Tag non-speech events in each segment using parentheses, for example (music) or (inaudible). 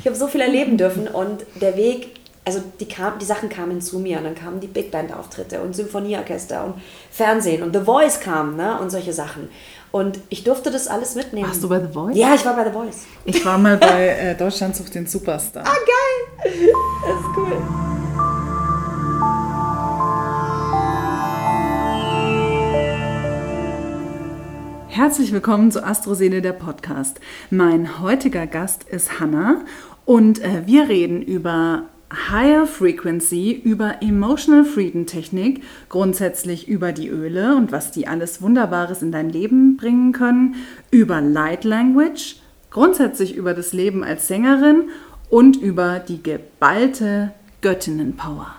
ich habe so viel erleben dürfen und der Weg, also die, kam, die Sachen kamen zu mir und dann kamen die Big Band Auftritte und Symphonieorchester und Fernsehen und The Voice kam ne, und solche Sachen. Und ich durfte das alles mitnehmen. Warst du bei The Voice? Ja, ich war bei The Voice. Ich war mal bei äh, Deutschland sucht den Superstar. Ah, geil! Das ist cool. Herzlich willkommen zu Astroseele der Podcast. Mein heutiger Gast ist Hanna und äh, wir reden über Higher Frequency, über Emotional Freedom Technik, grundsätzlich über die Öle und was die alles Wunderbares in dein Leben bringen können, über Light Language, grundsätzlich über das Leben als Sängerin und über die geballte Göttinnenpower.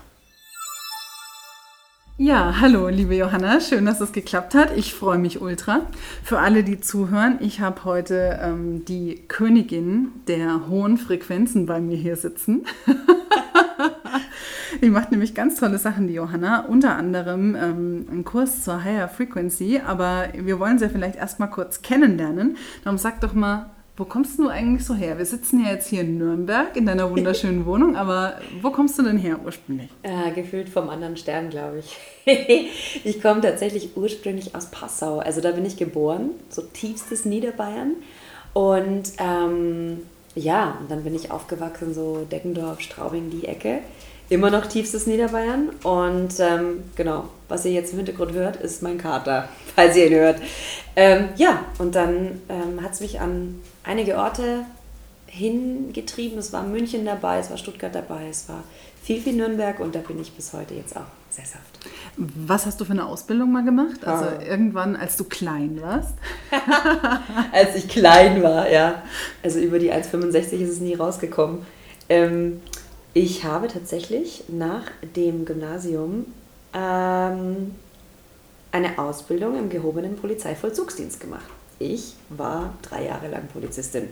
Ja, hallo, liebe Johanna, schön, dass es geklappt hat. Ich freue mich ultra. Für alle, die zuhören, ich habe heute ähm, die Königin der hohen Frequenzen bei mir hier sitzen. (laughs) die macht nämlich ganz tolle Sachen, die Johanna. Unter anderem ähm, einen Kurs zur Higher Frequency. Aber wir wollen sie vielleicht erstmal kurz kennenlernen. Darum sag doch mal, wo kommst du eigentlich so her? Wir sitzen ja jetzt hier in Nürnberg in deiner wunderschönen Wohnung, aber wo kommst du denn her ursprünglich? Äh, gefühlt vom anderen Stern, glaube ich. (laughs) ich komme tatsächlich ursprünglich aus Passau. Also da bin ich geboren, so tiefstes Niederbayern. Und ähm, ja, und dann bin ich aufgewachsen, so Deckendorf, Straubing, die Ecke. Immer noch tiefstes Niederbayern. Und ähm, genau, was ihr jetzt im Hintergrund hört, ist mein Kater, (laughs) falls ihr ihn hört. Ähm, ja, und dann ähm, hat es mich an einige Orte hingetrieben. Es war München dabei, es war Stuttgart dabei, es war viel, viel Nürnberg und da bin ich bis heute jetzt auch sesshaft. Was hast du für eine Ausbildung mal gemacht? Also oh. irgendwann, als du klein warst? (laughs) als ich klein war, ja. Also über die 1,65 ist es nie rausgekommen. Ähm, ich habe tatsächlich nach dem Gymnasium ähm, eine Ausbildung im gehobenen Polizeivollzugsdienst gemacht. Ich war drei Jahre lang Polizistin.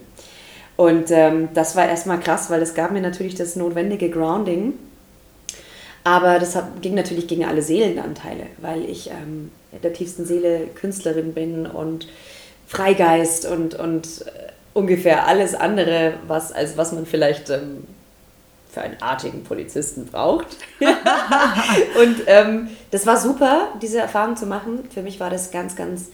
Und ähm, das war erstmal krass, weil es gab mir natürlich das notwendige Grounding. Aber das hat, ging natürlich gegen alle Seelenanteile, weil ich ähm, der tiefsten Seele Künstlerin bin und Freigeist und, und äh, ungefähr alles andere, was, als was man vielleicht ähm, für einen artigen Polizisten braucht. (laughs) und ähm, das war super, diese Erfahrung zu machen. Für mich war das ganz, ganz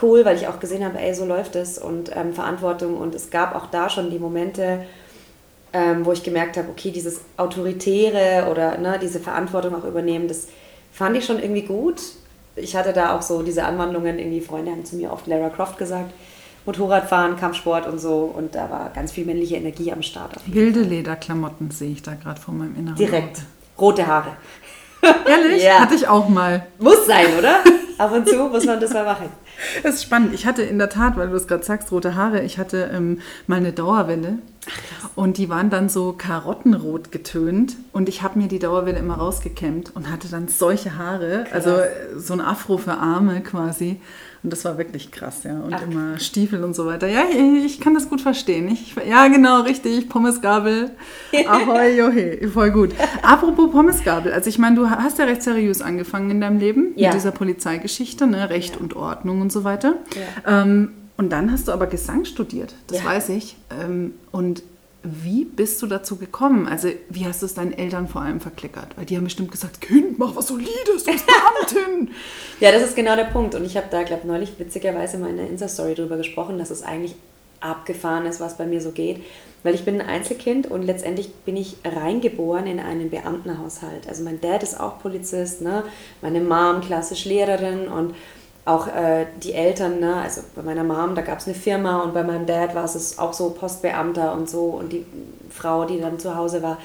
cool, weil ich auch gesehen habe, ey, so läuft es und ähm, Verantwortung. Und es gab auch da schon die Momente, ähm, wo ich gemerkt habe, okay, dieses Autoritäre oder ne, diese Verantwortung auch übernehmen, das fand ich schon irgendwie gut. Ich hatte da auch so diese Anwandlungen, irgendwie Freunde haben zu mir oft Lara Croft gesagt, Motorradfahren, Kampfsport und so. Und da war ganz viel männliche Energie am Start. Wilde Lederklamotten sehe ich da gerade vor meinem Inneren. Direkt. Rote Haare. (laughs) Ehrlich? ja. Hatte ich auch mal. Muss sein, oder? Ab und zu muss man das mal machen. Das (laughs) ist spannend. Ich hatte in der Tat, weil du es gerade sagst, rote Haare, ich hatte ähm, mal eine Dauerwelle. Ach, und die waren dann so karottenrot getönt. Und ich habe mir die Dauerwelle immer rausgekämmt und hatte dann solche Haare. Krass. Also so ein Afro für Arme quasi. Und das war wirklich krass, ja. Und Ach. immer Stiefel und so weiter. Ja, ich, kann das gut verstehen. Ich, ja, genau, richtig. Pommesgabel. (laughs) Ahoi, johe. Voll gut. Apropos Pommesgabel. Also ich meine, du hast ja recht seriös angefangen in deinem Leben. Ja. Mit dieser Polizeigeschichte, ne? Recht ja. und Ordnung und so weiter. Ja. Ähm, und dann hast du aber Gesang studiert. Das weiß ich. Ähm, und wie bist du dazu gekommen? Also, wie hast du es deinen Eltern vor allem verklickert? Weil die haben bestimmt gesagt, Kind, mach was Solides, du bist Beamtin. (laughs) ja, das ist genau der Punkt. Und ich habe da, glaube ich, neulich witzigerweise mal in der Insta-Story drüber gesprochen, dass es eigentlich abgefahren ist, was bei mir so geht. Weil ich bin ein Einzelkind und letztendlich bin ich reingeboren in einen Beamtenhaushalt. Also mein Dad ist auch Polizist, ne? meine Mom klassisch Lehrerin und auch äh, die Eltern, ne? also bei meiner Mom, da gab es eine Firma und bei meinem Dad war es auch so Postbeamter und so und die Frau, die dann zu Hause war.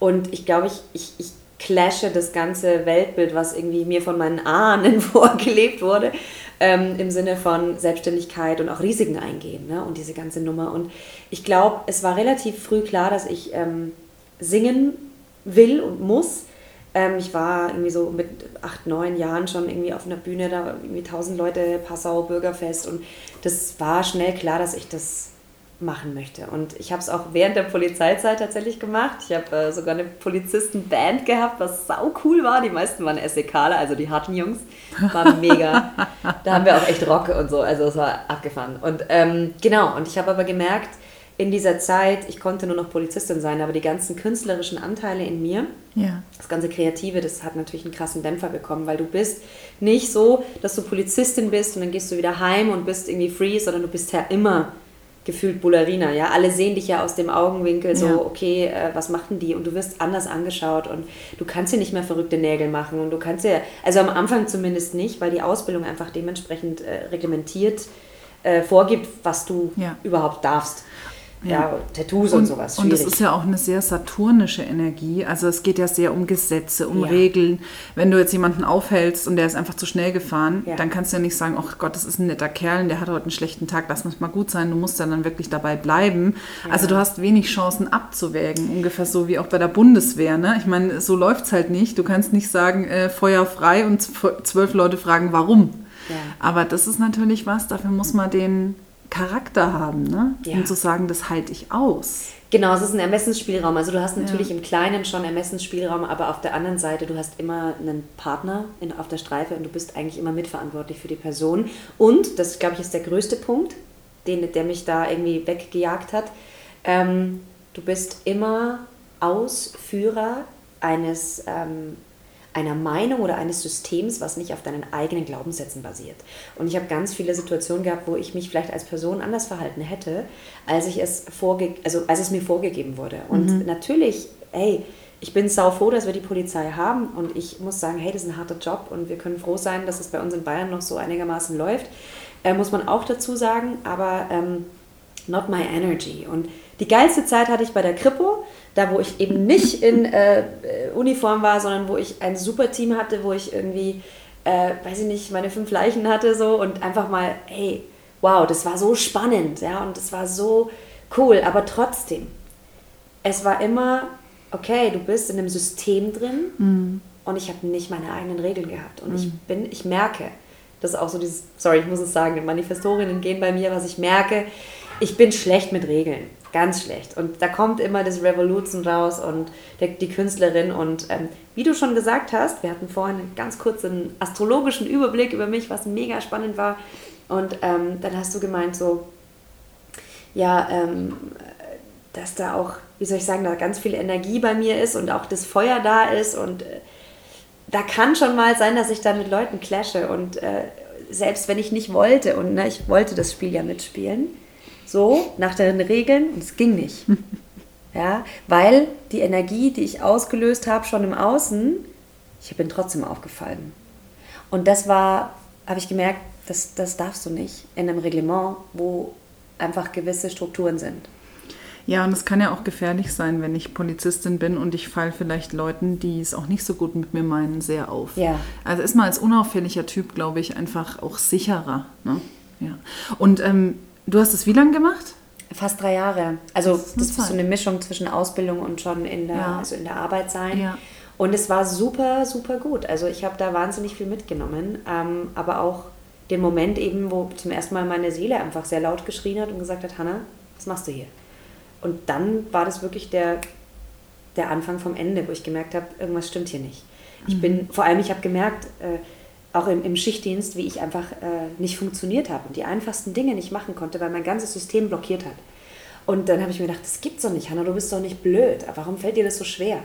Und ich glaube, ich, ich, ich clashe das ganze Weltbild, was irgendwie mir von meinen Ahnen (laughs) vorgelebt wurde, ähm, im Sinne von Selbstständigkeit und auch Risiken eingehen ne? und diese ganze Nummer. Und ich glaube, es war relativ früh klar, dass ich ähm, singen will und muss ähm, ich war irgendwie so mit acht, neun Jahren schon irgendwie auf einer Bühne, da irgendwie tausend Leute, Passau, Bürgerfest und das war schnell klar, dass ich das machen möchte. Und ich habe es auch während der Polizeizeit tatsächlich gemacht. Ich habe äh, sogar eine Polizistenband gehabt, was sau cool war. Die meisten waren SEKler, also die harten Jungs. War mega. (laughs) da haben wir auch echt Rock und so, also es war abgefahren. Und ähm, genau, und ich habe aber gemerkt, in dieser Zeit, ich konnte nur noch Polizistin sein, aber die ganzen künstlerischen Anteile in mir, Ja. das ganze Kreative, das hat natürlich einen krassen Dämpfer bekommen, weil du bist nicht so, dass du Polizistin bist und dann gehst du wieder heim und bist irgendwie free, sondern du bist ja immer gefühlt Bullerina, ja. Alle sehen dich ja aus dem Augenwinkel so, Ja. okay, äh, was machten die? Und du wirst anders angeschaut und du kannst dir nicht mehr verrückte Nägel machen und du kannst ja, also am Anfang zumindest nicht, weil die Ausbildung einfach dementsprechend äh, reglementiert äh, vorgibt, was du Ja. überhaupt darfst. Ja, Ja. Tattoos und, sowas. Und es schwierig. ist ja auch eine sehr saturnische Energie. Also es geht ja sehr um Gesetze, um Ja. Regeln. Wenn du jetzt jemanden aufhältst und der ist einfach zu schnell gefahren, Ja. dann kannst du ja nicht sagen, ach Gott, das ist ein netter Kerl, der hat heute einen schlechten Tag, lass uns mal gut sein. Du musst ja dann wirklich dabei bleiben. Also du hast wenig Chancen abzuwägen. Ungefähr so wie auch bei der Bundeswehr. Ne? Ich meine, so läuft es halt nicht. Du kannst nicht sagen, äh, Feuer frei und zw- zwölf Leute fragen, warum. Aber das ist natürlich was, dafür muss man den Charakter haben, ne? Ja. um zu sagen, das halte ich aus. Genau, es ist ein Ermessensspielraum. Also du hast natürlich im Kleinen schon Ermessensspielraum, aber auf der anderen Seite, du hast immer einen Partner in, auf der Streife und du bist eigentlich immer mitverantwortlich für die Person. Und, das glaube ich ist der größte Punkt, den, der mich da irgendwie weggejagt hat, ähm, du bist immer Ausführer eines, ähm, einer Meinung oder eines Systems, was nicht auf deinen eigenen Glaubenssätzen basiert. Und ich habe ganz viele Situationen gehabt, wo ich mich vielleicht als Person anders verhalten hätte, als ich es vorge also als es mir vorgegeben wurde. Und natürlich, hey, ich bin sau froh, dass wir die Polizei haben und ich muss sagen, hey, das ist ein harter Job und wir können froh sein, dass es bei uns in Bayern noch so einigermaßen läuft. Äh, muss man auch dazu sagen, aber ähm, not my energy. Und die geilste Zeit hatte ich bei der Kripo, da wo ich eben nicht in äh, äh, Uniform war, sondern wo ich ein super Team hatte, wo ich irgendwie, äh, weiß ich nicht, meine fünf Leichen hatte so und einfach mal, hey, wow, das war so spannend, ja, und das war so cool, aber trotzdem, es war immer, okay, du bist in einem System drin und ich habe nicht meine eigenen Regeln gehabt. Und ich bin, ich merke, das ist auch so dieses, sorry, ich muss es sagen, die Manifestorinnen gehen bei mir, was ich merke, ich bin schlecht mit Regeln, ganz schlecht. Und da kommt immer das Revolution raus und der, die Künstlerin. Und ähm, wie du schon gesagt hast, wir hatten vorhin einen ganz kurzen astrologischen Überblick über mich, was mega spannend war. Und ähm, dann hast du gemeint so, ja, ähm, dass da auch, wie soll ich sagen, da ganz viel Energie bei mir ist und auch das Feuer da ist und äh, da kann schon mal sein, dass ich dann mit Leuten clashe und äh, selbst wenn ich nicht wollte und ne, ich wollte das Spiel ja mitspielen, so nach den Regeln und es ging nicht. (laughs) Ja, weil die Energie, die ich ausgelöst habe, schon im Außen, ich bin trotzdem aufgefallen. Und das war, habe ich gemerkt, das, das darfst du nicht in einem Reglement, wo einfach gewisse Strukturen sind. Ja, und es kann ja auch gefährlich sein, wenn ich Polizistin bin und ich falle vielleicht Leuten, die es auch nicht so gut mit mir meinen, sehr auf. Ja. Also ist man als unauffälliger Typ, glaube ich, einfach auch sicherer. Ne? Ja. Und ähm, du hast es wie lange gemacht? Fast drei Jahre. Also Das ist eine das ist so eine Mischung zwischen Ausbildung und schon in der, Ja. also in der Arbeit sein. Ja. Und es war super, super gut. Also ich habe da wahnsinnig viel mitgenommen, ähm, aber auch den Moment eben, wo zum ersten Mal meine Seele einfach sehr laut geschrien hat und gesagt hat, Hanna, was machst du hier? Und dann war das wirklich der, der Anfang vom Ende, wo ich gemerkt habe, irgendwas stimmt hier nicht. Ich bin, vor allem, ich habe gemerkt, äh, auch im, im Schichtdienst, wie ich einfach äh, nicht funktioniert habe und die einfachsten Dinge nicht machen konnte, weil mein ganzes System blockiert hat. Und dann habe ich mir gedacht, das gibt's doch nicht, Hanna, du bist doch nicht blöd. Warum fällt dir das so schwer?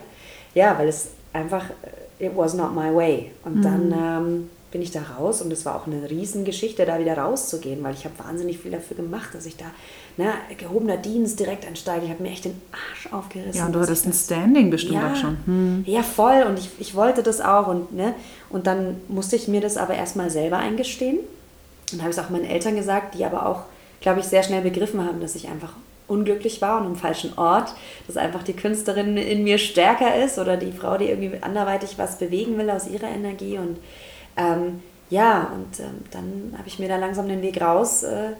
Ja, weil es einfach, äh, it was not my way. Und dann ähm, bin ich da raus und es war auch eine Riesengeschichte, da wieder rauszugehen, weil ich habe wahnsinnig viel dafür gemacht, dass ich da, ne, gehobener Dienst direkt einsteige. Ich habe mir echt den Arsch aufgerissen. Ja, und du hattest ein Standing bestimmt ja, auch schon. Hm. ja, voll. Und ich, ich wollte das auch. Und, ne? und dann musste ich mir das aber erstmal selber eingestehen. Und habe ich es auch meinen Eltern gesagt, die aber auch, glaube ich, sehr schnell begriffen haben, dass ich einfach unglücklich war und am falschen Ort, dass einfach die Künstlerin in mir stärker ist oder die Frau, die irgendwie anderweitig was bewegen will aus ihrer Energie. Und ähm, ja, und ähm, dann habe ich mir da langsam den Weg raus äh,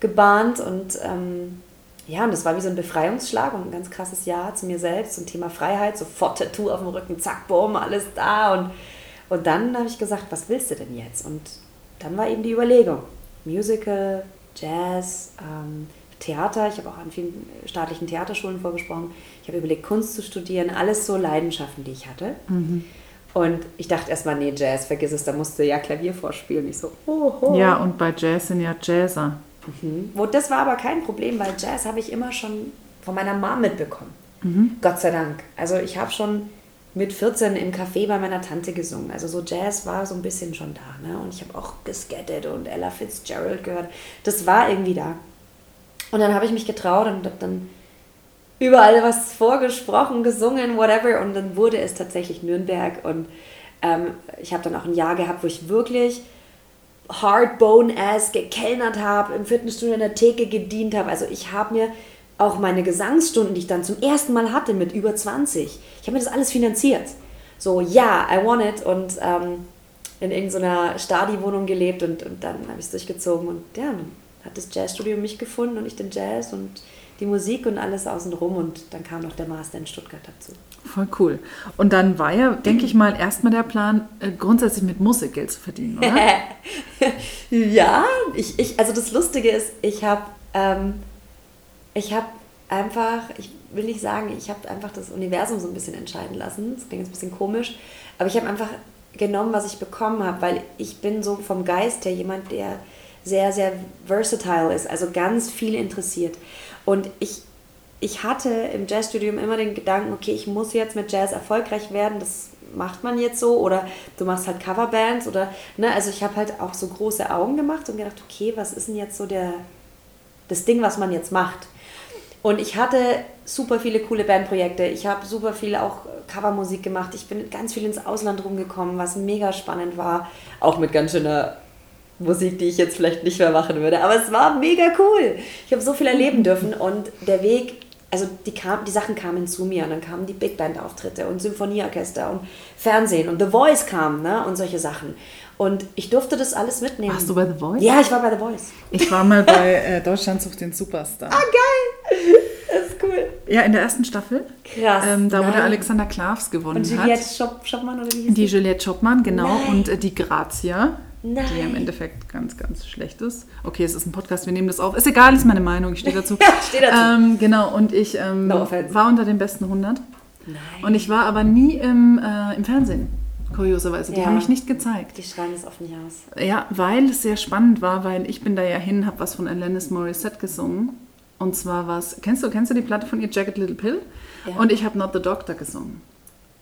gebahnt und ähm, ja, und das war wie so ein Befreiungsschlag und ein ganz krasses Ja zu mir selbst zum Thema Freiheit, sofort Tattoo auf dem Rücken, zack, bumm, alles da und, und dann habe ich gesagt, was willst du denn jetzt? Und dann war eben die Überlegung, Musical, Jazz, ähm, Theater, ich habe auch an vielen staatlichen Theaterschulen vorgesprochen, ich habe überlegt, Kunst zu studieren, alles so Leidenschaften, die ich hatte. Und ich dachte erstmal, nee, Jazz, vergiss es, da musst du ja Klavier vorspielen. Ich so, oh, oh. Ja, und bei Jazz sind ja Jazzer. Mhm. Wo, das war aber kein Problem, weil Jazz habe ich immer schon von meiner Mom mitbekommen. Mhm. Gott sei Dank. Also ich habe schon mit 14 im Café bei meiner Tante gesungen. Also so Jazz war so ein bisschen schon da. Ne? Und ich habe auch geskettet und Ella Fitzgerald gehört. Das war irgendwie da. Und dann habe ich mich getraut und habe dann überall was vorgesprochen, gesungen, whatever. Und dann wurde es tatsächlich Nürnberg. Und ähm, ich habe dann auch ein Jahr gehabt, wo ich wirklich hardbone-ass gekellnert habe, im Fitnessstudio in der Theke gedient habe. Also ich habe mir auch meine Gesangsstunden, die ich dann zum ersten Mal hatte mit über 20, ich habe mir das alles finanziert. So, ja, I want it und ähm, in irgendeiner Stadi-Wohnung gelebt und, und dann habe ich es durchgezogen und ja, dann hat das Jazzstudio mich gefunden und ich den Jazz und die Musik und alles außenrum und dann kam noch der Master in Stuttgart dazu. Voll cool. Und dann war ja, denke ich mal, erstmal der Plan, äh, grundsätzlich mit Musik Geld zu verdienen, oder? (laughs) ja, ich, ich, also das Lustige ist, ich habe ähm, ich habe einfach, ich will nicht sagen, ich habe einfach das Universum so ein bisschen entscheiden lassen. Das klingt jetzt ein bisschen komisch, aber ich habe einfach genommen, was ich bekommen habe, weil ich bin so vom Geist her jemand, der sehr, sehr versatile ist, also ganz viel interessiert. Und ich, ich hatte im Jazzstudium immer den Gedanken, okay, ich muss jetzt mit Jazz erfolgreich werden, das macht man jetzt so oder du machst halt Coverbands oder, ne, also ich habe halt auch so große Augen gemacht und gedacht, okay, was ist denn jetzt so der, das Ding, was man jetzt macht? Und ich hatte super viele coole Bandprojekte. Ich habe super viel auch Covermusik gemacht. Ich bin ganz viel ins Ausland rumgekommen, was mega spannend war. Auch mit ganz schöner Musik, die ich jetzt vielleicht nicht mehr machen würde. Aber es war mega cool. Ich habe so viel erleben (laughs) dürfen und der Weg, also die, kam, die Sachen kamen zu mir und dann kamen die Big Band Auftritte und Symphonieorchester und Fernsehen und The Voice kam ne, und solche Sachen. Und ich durfte das alles mitnehmen. Warst du bei The Voice? Ja, ich war bei The Voice. Ich war mal bei (laughs) äh, Deutschland sucht den Superstar. Ah, geil! Das ist cool. Ja, in der ersten Staffel. Krass. Ähm, da, wo der Alexander Klavs gewonnen Und Juliette hat. Schop oder wie hieß Die Juliette Schopmann, genau. Nein. Und äh, die Grazia. Nein. Die im Endeffekt ganz, ganz schlecht ist. Okay, es ist ein Podcast, wir nehmen das auf. Ist egal, ist meine Meinung, ich stehe dazu. (laughs) Ja, steh dazu. Ähm, genau, und ich ähm, No war unter den besten 100. Nein. Und ich war aber nie im, äh, im Fernsehen, kurioserweise. Die Ja. haben mich nicht gezeigt. Die schreien es nicht aus. Ja, weil es sehr spannend war, weil ich bin da ja hin, habe was von Alanis Morissette gesungen. Und zwar was, kennst du, kennst du die Platte von ihr, Jagged Little Pill? Ja. Und ich habe Not the Doctor gesungen.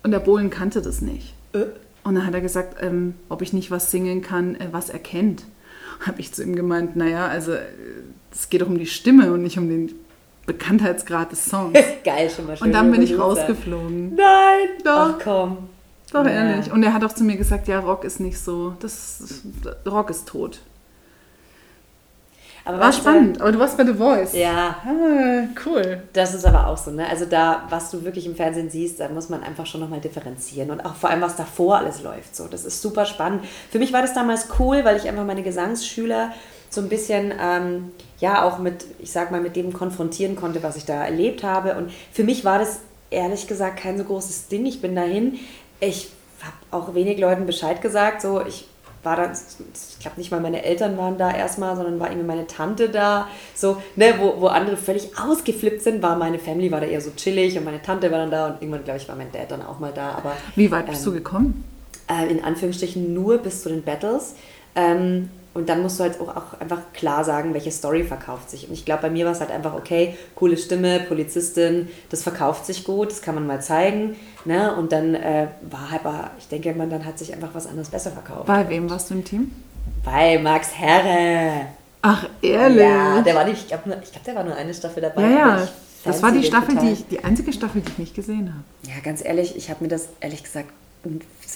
Und der Bohlen kannte das nicht. Äh. Und dann hat er gesagt, ähm, ob ich nicht was singen kann, äh, was er kennt. Habe ich zu ihm gemeint, naja, also äh, es geht doch um die Stimme und nicht um den Bekanntheitsgrad des Songs. (laughs) Geil, schon mal schön. Und dann bin ich rausgeflogen. Nein, Doch. Ach komm. Doch, Ja. ehrlich. Und er hat auch zu mir gesagt, ja, Rock ist nicht so, das, Rock ist tot. Aber War weißt du, spannend, aber du warst bei The Voice. Ja, Ah, cool. das ist aber auch so, ne? Also da, was du wirklich im Fernsehen siehst, da muss man einfach schon nochmal differenzieren. Und auch vor allem, was davor alles läuft. So, das ist super spannend. Für mich war das damals cool, weil ich einfach meine Gesangsschüler so ein bisschen, ähm, ja, auch mit, ich sag mal, mit dem konfrontieren konnte, was ich da erlebt habe. Und für mich war das ehrlich gesagt kein so großes Ding. Ich bin dahin. Ich habe auch wenig Leuten Bescheid gesagt. So, ich war dann, ich glaube nicht mal meine Eltern waren da erstmal, sondern war irgendwie meine Tante da. So, ne, wo, wo andere völlig ausgeflippt sind, war meine Family war da eher so chillig und meine Tante war dann da und irgendwann, glaube ich, war mein Dad dann auch mal da. Aber Wie weit bist Ähm, du gekommen? äh, in Anführungsstrichen nur bis zu den Battles. Ähm, und dann musst du halt auch, auch einfach klar sagen, welche Story verkauft sich. Und ich glaube, bei mir war es halt einfach, okay, coole Stimme, Polizistin, das verkauft sich gut, das kann man mal zeigen. Ne? Und dann äh, war halt, aber ich denke, man dann hat sich einfach was anderes besser verkauft. Bei wem warst du im Team? Bei Max Herre. Ach, ehrlich? Ja, der war nicht, ich glaube, glaub, der war nur eine Staffel dabei. Ja, ja. Das war die Staffel, total. die ich, die einzige Staffel, die ich nicht gesehen habe. Ja, ganz ehrlich, ich habe mir das ehrlich gesagt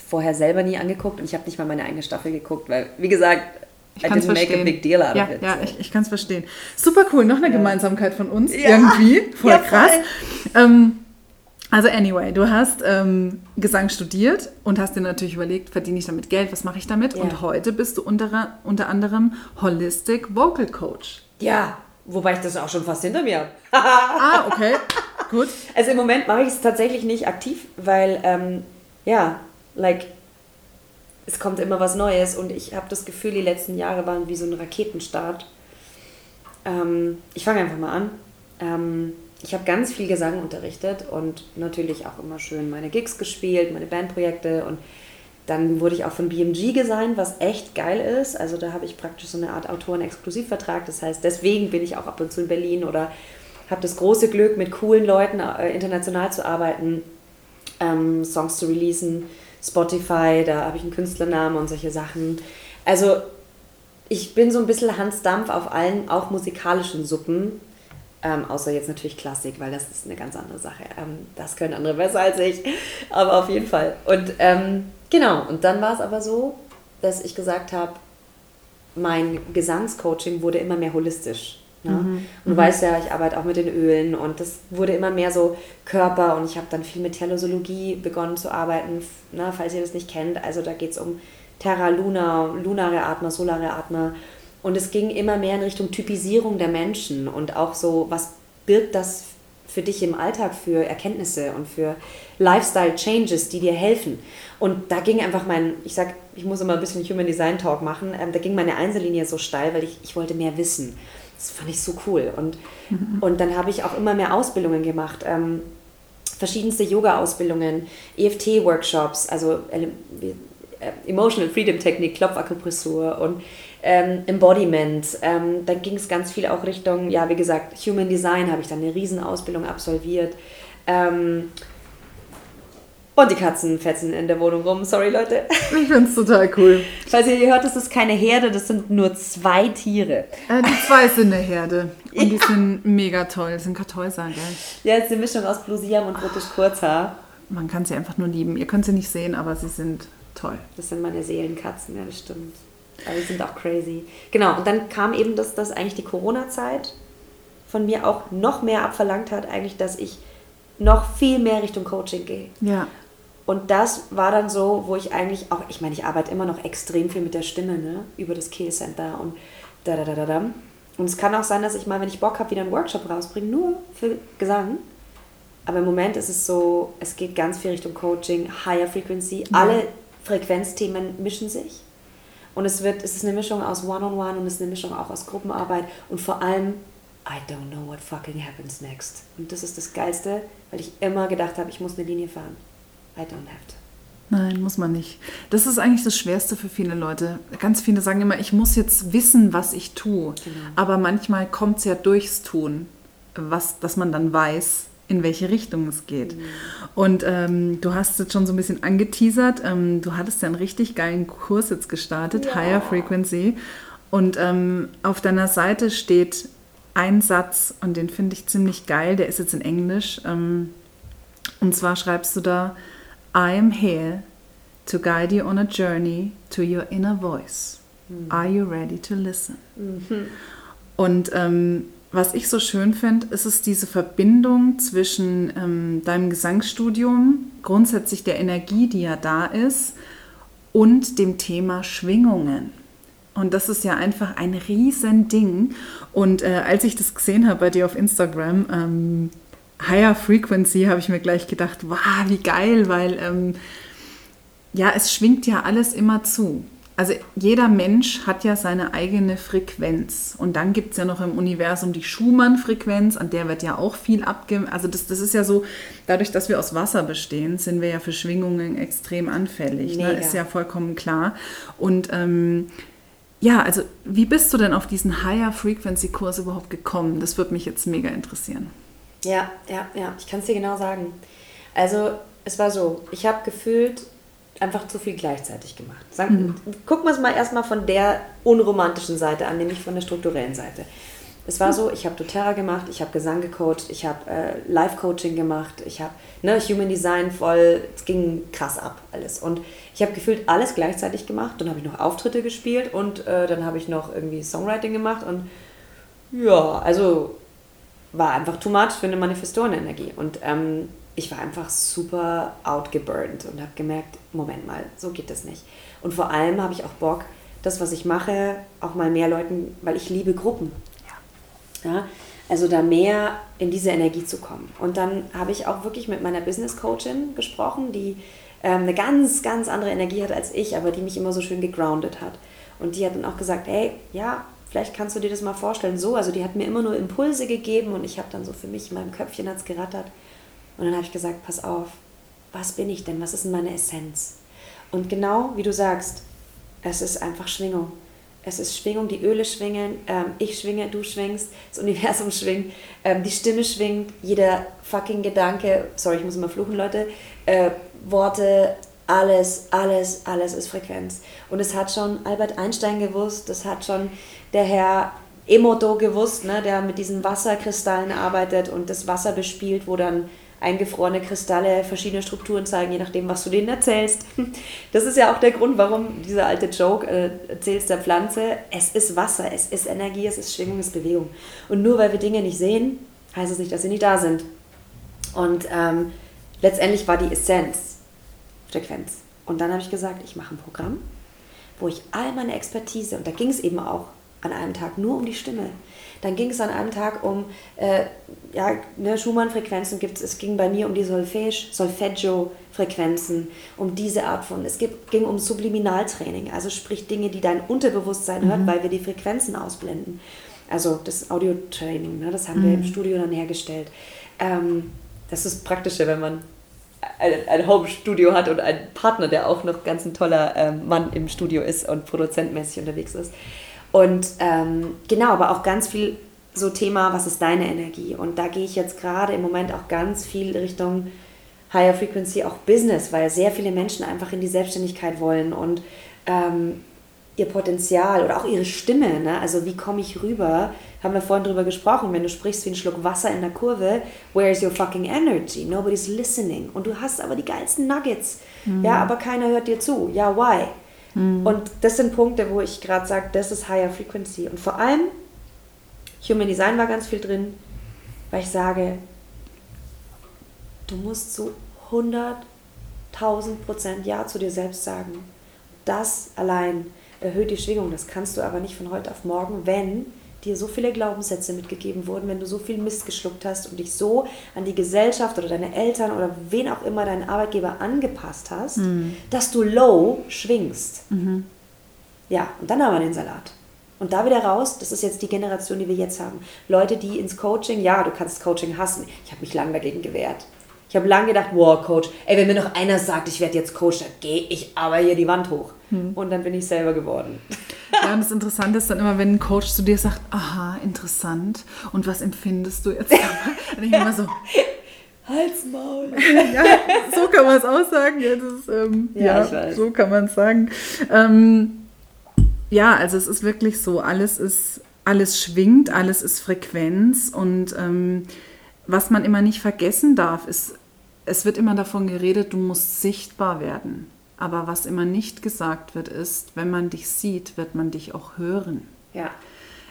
vorher selber nie angeguckt und ich habe nicht mal meine eigene Staffel geguckt, weil, wie gesagt, Ich I kann es didn't make a verstehen. big deal out ja, of it. ja, so. ich, ich kann es verstehen. Super cool, noch eine Gemeinsamkeit von uns Ja. irgendwie. Voll Ja, krass. voll. Ähm, also anyway, du hast ähm, Gesang studiert und hast dir natürlich überlegt, verdiene ich damit Geld, was mache ich damit? Ja. Und heute bist du unter, unter anderem Holistic Vocal Coach. Ja, wobei ich das auch schon fast hinter mir habe. (laughs) Ah, okay, gut. Also im Moment mache ich es tatsächlich nicht aktiv, weil, ähm, ja, like, es kommt immer was Neues und ich habe das Gefühl, die letzten Jahre waren wie so ein Raketenstart. Ähm, ich fange einfach mal an. Ähm, ich habe ganz viel Gesang unterrichtet und natürlich auch immer schön meine Gigs gespielt, meine Bandprojekte und dann wurde ich auch von BMG gesigned, was echt geil ist. Also da habe ich praktisch so eine Art Autoren-Exklusivvertrag. Das heißt, deswegen bin ich auch ab und zu in Berlin oder habe das große Glück, mit coolen Leuten äh, international zu arbeiten, ähm, Songs zu releasen, Spotify, da habe ich einen Künstlernamen und solche Sachen. Also ich bin so ein bisschen Hans Dampf auf allen, auch musikalischen Suppen. Ähm, außer jetzt natürlich Klassik, weil das ist eine ganz andere Sache. Ähm, das können andere besser als ich. Aber auf jeden Fall. Und ähm, genau, und dann war es aber so, dass ich gesagt habe, mein Gesangscoaching wurde immer mehr holistisch. Ne? Mhm. Und du mhm. weißt ja, ich arbeite auch mit den Ölen und das wurde immer mehr so Körper und ich habe dann viel mit Telosologie begonnen zu arbeiten, ne, falls ihr das nicht kennt. Also da geht es um Terra Luna, lunare Atmer, solare Atmer und es ging immer mehr in Richtung Typisierung der Menschen und auch so, was birgt das für dich im Alltag für Erkenntnisse und für Lifestyle-Changes, die dir helfen. Und da ging einfach mein, ich sag, ich muss immer ein bisschen Human Design Talk machen, ähm, da ging meine Einzellinie so steil, weil ich, ich wollte mehr wissen. Das fand ich so cool. Und, mhm. und dann habe ich auch immer mehr Ausbildungen gemacht. Ähm, verschiedenste Yoga-Ausbildungen, EFT-Workshops, also äh, Emotional Freedom Technik, Klopfakupressur und ähm, Embodiment. Ähm, dann ging es ganz viel auch Richtung, ja, wie gesagt, Human Design habe ich dann eine Riesenausbildung absolviert. Ähm, und die Katzen fetzen in der Wohnung rum. Sorry, Leute. Ich finde es total cool. Falls ihr hört, das ist keine Herde, das sind nur zwei Tiere. Äh, die zwei sind eine Herde. Und ja. die sind mega toll. Das sind Kartäuser, gell? Ja, es ist eine Mischung aus Blusiam und britisch Kurzhaar. Man kann sie einfach nur lieben. Ihr könnt sie nicht sehen, aber sie sind toll. Das sind meine Seelenkatzen, ja, das stimmt. Aber die sind auch crazy. Genau, und dann kam eben das, dass eigentlich die Corona-Zeit von mir auch noch mehr abverlangt hat, eigentlich, dass ich noch viel mehr Richtung Coaching gehe. Ja. Und das war dann so, wo ich eigentlich auch, ich meine, ich arbeite immer noch extrem viel mit der Stimme, ne? Über das Kehl Center und da da da da da. Und es kann auch sein, dass ich mal, wenn ich Bock habe, wieder einen Workshop rausbringe, nur für Gesang. Aber im Moment ist es so, es geht ganz viel Richtung Coaching, Higher Frequency. Ja. Alle Frequenzthemen mischen sich. Und es, wird, es ist eine Mischung aus One-on-One -on -one und es ist eine Mischung auch aus Gruppenarbeit und vor allem I don't know what fucking happens next. Und das ist das Geilste, weil ich immer gedacht habe, ich muss eine Linie fahren. I don't have to. Nein, muss man nicht. Das ist eigentlich das Schwerste für viele Leute. Ganz viele sagen immer, ich muss jetzt wissen, was ich tue. Genau. Aber manchmal kommt es ja durchs Tun, was, dass man dann weiß, in welche Richtung es geht. Mhm. Und ähm, du hast es schon so ein bisschen angeteasert. Ähm, du hattest ja einen richtig geilen Kurs jetzt gestartet, ja. Higher Frequency. Und ähm, auf deiner Seite steht ein Satz und den finde ich ziemlich geil. Der ist jetzt in Englisch. Ähm, und zwar schreibst du da, I am here to guide you on a journey to your inner voice. Mhm. Are you ready to listen? Mhm. Und ähm, was ich so schön finde, ist es diese Verbindung zwischen ähm, deinem Gesangsstudium, grundsätzlich der Energie, die ja da ist, und dem Thema Schwingungen. Und das ist ja einfach ein Riesending. Und äh, als ich das gesehen habe bei dir auf Instagram, ähm, Higher Frequency, habe ich mir gleich gedacht, wow, wie geil, weil ähm, ja, es schwingt ja alles immer zu. Also jeder Mensch hat ja seine eigene Frequenz. Und dann gibt es ja noch im Universum die Schumann-Frequenz, an der wird ja auch viel abge... Also das, das ist ja so, dadurch, dass wir aus Wasser bestehen, sind wir ja für Schwingungen extrem anfällig. Ne? Ist ja vollkommen klar. Und ähm, ja, also wie bist du denn auf diesen Higher-Frequency-Kurs überhaupt gekommen? Das würde mich jetzt mega interessieren. Ja, ja, ja, ich kann es dir genau sagen. Also es war so, ich habe gefühlt einfach zu viel gleichzeitig gemacht. Sagen, mhm. Gucken wir es mal erstmal von der unromantischen Seite an, nämlich von der strukturellen Seite. Es war so, ich habe doTERRA gemacht, ich habe Gesang gecoacht, ich habe äh, Live-Coaching gemacht, ich habe ne, Human Design voll, es ging krass ab alles. Und ich habe gefühlt alles gleichzeitig gemacht. Dann habe ich noch Auftritte gespielt und äh, dann habe ich noch irgendwie Songwriting gemacht und ja, also war einfach too much für eine Manifestorenenergie. Und ähm, ich war einfach super outgeburnt und habe gemerkt, Moment mal, so geht das nicht. Und vor allem habe ich auch Bock, das, was ich mache, auch mal mehr Leuten, weil ich liebe Gruppen. Ja. ja also da mehr in diese Energie zu kommen. Und dann habe ich auch wirklich mit meiner Business Coachin gesprochen, die ähm, eine ganz, ganz andere Energie hat als ich, aber die mich immer so schön gegroundet hat. Und die hat dann auch gesagt, hey, ja, vielleicht kannst du dir das mal vorstellen, so. Also die hat mir immer nur Impulse gegeben und ich habe dann so für mich in meinem Köpfchen hat gerattert. Und dann habe ich gesagt, pass auf, was bin ich denn? Was ist denn meine Essenz? Und genau wie du sagst, es ist einfach Schwingung. Es ist Schwingung, die Öle schwingen, ähm, ich schwinge, du schwingst, das Universum (laughs) schwingt, ähm, die Stimme schwingt, jeder fucking Gedanke, sorry, ich muss immer fluchen, Leute, äh, Worte, alles, alles, alles ist Frequenz. Und es hat schon Albert Einstein gewusst, das hat schon der Herr Emoto gewusst, ne, der mit diesen Wasserkristallen arbeitet und das Wasser bespielt, wo dann eingefrorene Kristalle verschiedene Strukturen zeigen, je nachdem, was du denen erzählst. (laughs) Das ist ja auch der Grund, warum dieser alte Joke, äh, erzählst der Pflanze, es ist Wasser, es ist Energie, es ist Schwingung, es ist Bewegung. Und nur weil wir Dinge nicht sehen, heißt es nicht, dass sie nicht da sind. Und ähm, letztendlich war die Essenz Frequenz. Und dann habe ich gesagt, ich mache ein Programm, wo ich all meine Expertise, und da ging es eben auch an einem Tag nur um die Stimme. Dann ging es an einem Tag um äh, ja, ne, Schumann-Frequenzen es. ging bei mir um die Solfege, Solfeggio-Frequenzen, um diese Art von. Es ging um Subliminaltraining, also sprich Dinge, die dein Unterbewusstsein mhm. hört, weil wir die Frequenzen ausblenden. Also das Audio-Training, ne, das haben mhm. wir im mhm. Studio dann hergestellt. Ähm, das ist praktischer, wenn man ein, ein Home-Studio hat und einen Partner, der auch noch ganz ein toller ähm, Mann im Studio ist und produzentmäßig unterwegs ist. Und ähm, genau, aber auch ganz viel so Thema, was ist deine Energie? Und da gehe ich jetzt gerade im Moment auch ganz viel Richtung Higher Frequency, auch Business, weil sehr viele Menschen einfach in die Selbstständigkeit wollen und ähm, ihr Potenzial oder auch ihre Stimme, ne? also wie komme ich rüber, haben wir vorhin drüber gesprochen, wenn du sprichst wie ein Schluck Wasser in der Kurve, where is your fucking energy? Nobody's listening. Und du hast aber die geilsten Nuggets, mhm. ja, aber keiner hört dir zu. Ja, why? Mhm. Und das sind Punkte, wo ich gerade sage, das ist Higher Frequency. Und vor allem, Human Design war ganz viel drin, weil ich sage, du musst zu 100.000 Prozent Ja zu dir selbst sagen. Das allein erhöht die Schwingung. Das kannst du aber nicht von heute auf morgen, wenn dir so viele Glaubenssätze mitgegeben wurden, wenn du so viel Mist geschluckt hast und dich so an die Gesellschaft oder deine Eltern oder wen auch immer deinen Arbeitgeber angepasst hast, mhm. dass du low schwingst. Mhm. Ja, und dann haben wir den Salat. Und da wieder raus, das ist jetzt die Generation, die wir jetzt haben. Leute, die ins Coaching, ja, du kannst Coaching hassen. Ich habe mich lange dagegen gewehrt. Ich habe lange gedacht, wow, Coach, ey, wenn mir noch einer sagt, ich werde jetzt Coach, dann gehe ich aber hier die Wand hoch. Hm. Und dann bin ich selber geworden. Ja, und das Interessante ist dann immer, wenn ein Coach zu dir sagt, aha, interessant, und was empfindest du jetzt? (laughs) Dann denke ich immer so, Halsmaul. ja, so kann man es auch sagen. Ja, das, ähm, ja, ja so kann man es sagen. Ähm, ja, also es ist wirklich so, alles ist, alles schwingt, alles ist Frequenz und ähm, was man immer nicht vergessen darf, ist, es wird immer davon geredet, du musst sichtbar werden. Aber was immer nicht gesagt wird, ist, wenn man dich sieht, wird man dich auch hören. Ja.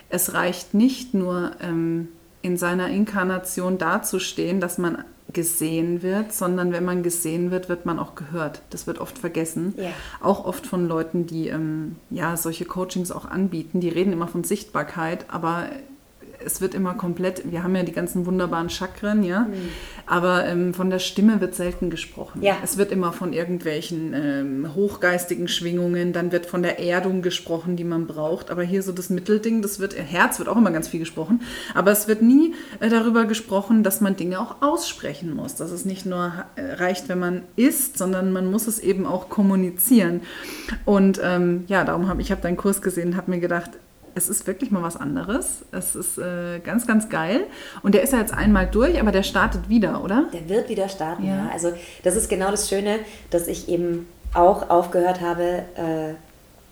Es reicht nicht nur ähm, in seiner Inkarnation dazustehen, dass man gesehen wird, sondern wenn man gesehen wird, wird man auch gehört. Das wird oft vergessen. Ja. Auch oft von Leuten, die ähm, ja solche Coachings auch anbieten. Die reden immer von Sichtbarkeit, aber es wird immer komplett, wir haben ja die ganzen wunderbaren Chakren, ja, mhm. aber ähm, von der Stimme wird selten gesprochen. Ja. Es wird immer von irgendwelchen ähm, hochgeistigen Schwingungen, dann wird von der Erdung gesprochen, die man braucht, aber hier so das Mittelding, das wird, Herz wird auch immer ganz viel gesprochen, aber es wird nie äh, darüber gesprochen, dass man Dinge auch aussprechen muss, dass es nicht nur äh, reicht, wenn man isst, sondern man muss es eben auch kommunizieren. Und ähm, ja, darum habe ich habe deinen Kurs gesehen und habe mir gedacht, es ist wirklich mal was anderes. Es ist äh, ganz, ganz geil. Und der ist ja jetzt einmal durch, aber der startet wieder, oder? Der wird wieder starten, ja. ja. Also das ist genau das Schöne, dass ich eben auch aufgehört habe, äh,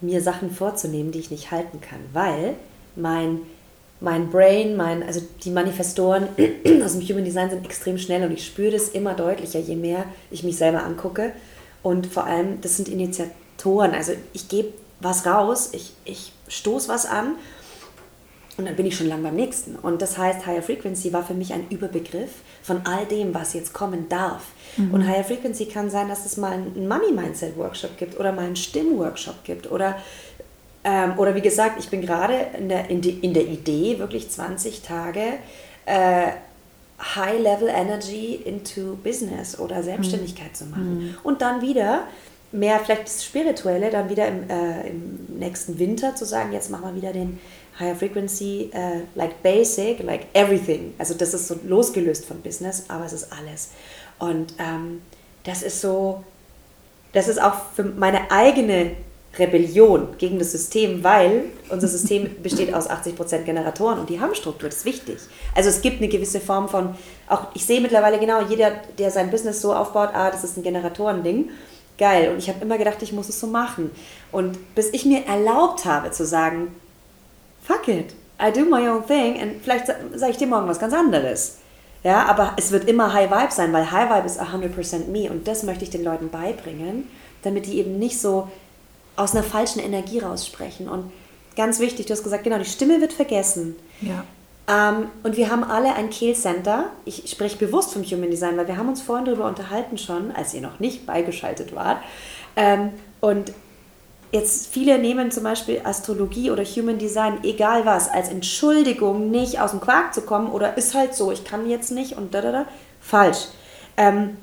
mir Sachen vorzunehmen, die ich nicht halten kann, weil mein mein Brain, mein, also die Manifestoren (clears throat) aus dem Human Design sind extrem schnell und ich spüre das immer deutlicher, je mehr ich mich selber angucke. Und vor allem, das sind Initiatoren. Also ich gebe was raus, ich, ich stoße was an und dann bin ich schon lang beim nächsten. Und das heißt, Higher Frequency war für mich ein Überbegriff von all dem, was jetzt kommen darf. Mhm. Und Higher Frequency kann sein, dass es mal einen Money Mindset Workshop gibt oder mal einen Stimmworkshop gibt oder ähm, oder wie gesagt, ich bin gerade in der, in, in der Idee, wirklich 20 Tage äh, High Level Energy into Business oder Selbstständigkeit mhm. zu machen. Mhm. Und dann wieder mehr vielleicht das Spirituelle, dann wieder im, äh, im nächsten Winter zu sagen, jetzt machen wir wieder den Higher Frequency, uh, like basic, like everything. Also das ist so losgelöst von Business, aber es ist alles. Und ähm, das ist so, das ist auch für meine eigene Rebellion gegen das System, weil unser System (laughs) besteht aus 80% Generatoren und die haben Struktur, das ist wichtig. Also es gibt eine gewisse Form von, auch ich sehe mittlerweile genau, jeder, der sein Business so aufbaut, ah, das ist ein Generatoren-Ding, geil. Und ich habe immer gedacht, ich muss es so machen. Und bis ich mir erlaubt habe zu sagen, fuck it, I do my own thing und vielleicht sage ich dir morgen was ganz anderes. Ja, aber es wird immer High Vibe sein, weil High Vibe ist 100% me und das möchte ich den Leuten beibringen, damit die eben nicht so aus einer falschen Energie raussprechen. Und ganz wichtig, du hast gesagt, genau, die Stimme wird vergessen. Ja. Ähm, und wir haben alle ein Kehlcenter. Ich spreche bewusst vom Human Design, weil wir haben uns vorhin darüber unterhalten schon, als ihr noch nicht beigeschaltet wart. Ähm, und jetzt viele nehmen zum Beispiel Astrologie oder Human Design, egal was, als Entschuldigung, nicht aus dem Quark zu kommen oder ist halt so, ich kann jetzt nicht und da, da, da. Falsch. Ähm,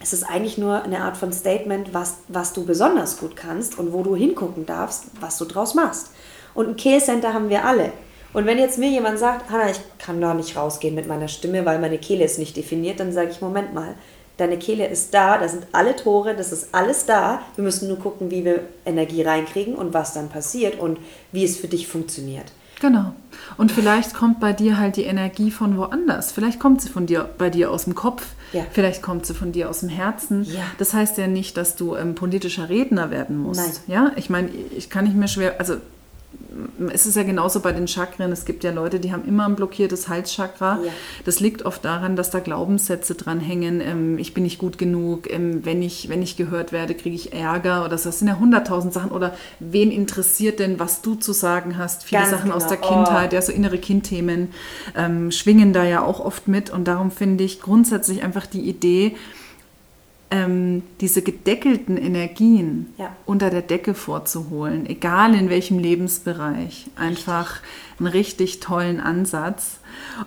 es ist eigentlich nur eine Art von Statement, was, was du besonders gut kannst und wo du hingucken darfst, was du draus machst. Und ein Kehlcenter haben wir alle. Und wenn jetzt mir jemand sagt, Hanna, ich kann da nicht rausgehen mit meiner Stimme, weil meine Kehle ist nicht definiert, dann sage ich, Moment mal, deine Kehle ist da, da sind alle Tore, das ist alles da. Wir müssen nur gucken, wie wir Energie reinkriegen und was dann passiert und wie es für dich funktioniert. Genau. Und vielleicht kommt bei dir halt die Energie von woanders. Vielleicht kommt sie von dir, bei dir aus dem Kopf. Ja. Vielleicht kommt sie von dir aus dem Herzen. Ja. Das heißt ja nicht, dass du ähm, politischer Redner werden musst. Nein. Ja, ich meine, ich kann nicht mehr schwer, also es ist ja genauso bei den Chakren. Es gibt ja Leute, die haben immer ein blockiertes Halschakra. Ja. Das liegt oft daran, dass da Glaubenssätze dranhängen. Ähm, ich bin nicht gut genug. Ähm, wenn, ich, wenn ich gehört werde, kriege ich Ärger. Oder so. Das sind ja hunderttausend Sachen. Oder wen interessiert denn, was du zu sagen hast? Viele Ganz Sachen aus der genau. Kindheit, ja, so innere Kindthemen ähm, schwingen da ja auch oft mit. Und darum finde ich grundsätzlich einfach die Idee, ähm, diese gedeckelten Energien Ja. unter der Decke vorzuholen, egal in welchem Lebensbereich. Einfach einen richtig tollen Ansatz.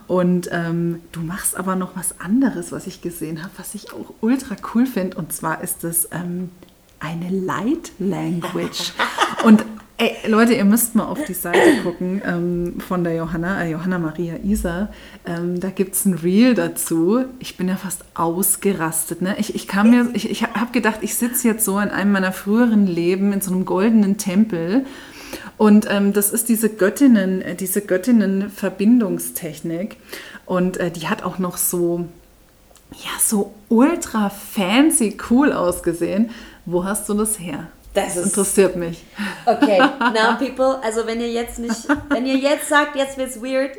Und ähm, du machst aber noch was anderes, was ich gesehen habe, was ich auch ultra cool finde. Und zwar ist es ähm, eine Light Language. (laughs) Und ey, Leute, ihr müsst mal auf die Seite gucken ähm, von der Johanna, äh, Johanna Maria Isa. Ähm, da gibt es ein Reel dazu. Ich bin ja fast ausgerastet. Ne? Ich, ich, ich, ich habe gedacht, ich sitze jetzt so in einem meiner früheren Leben in so einem goldenen Tempel. Und ähm, das ist diese Göttinnen, äh, diese Göttinnen-Verbindungstechnik. Und äh, die hat auch noch so, ja, so ultra fancy cool ausgesehen. Wo hast du das her? Das ist- interessiert mich. Okay, (laughs) now people, also wenn ihr jetzt nicht, wenn ihr jetzt sagt, jetzt wird's weird,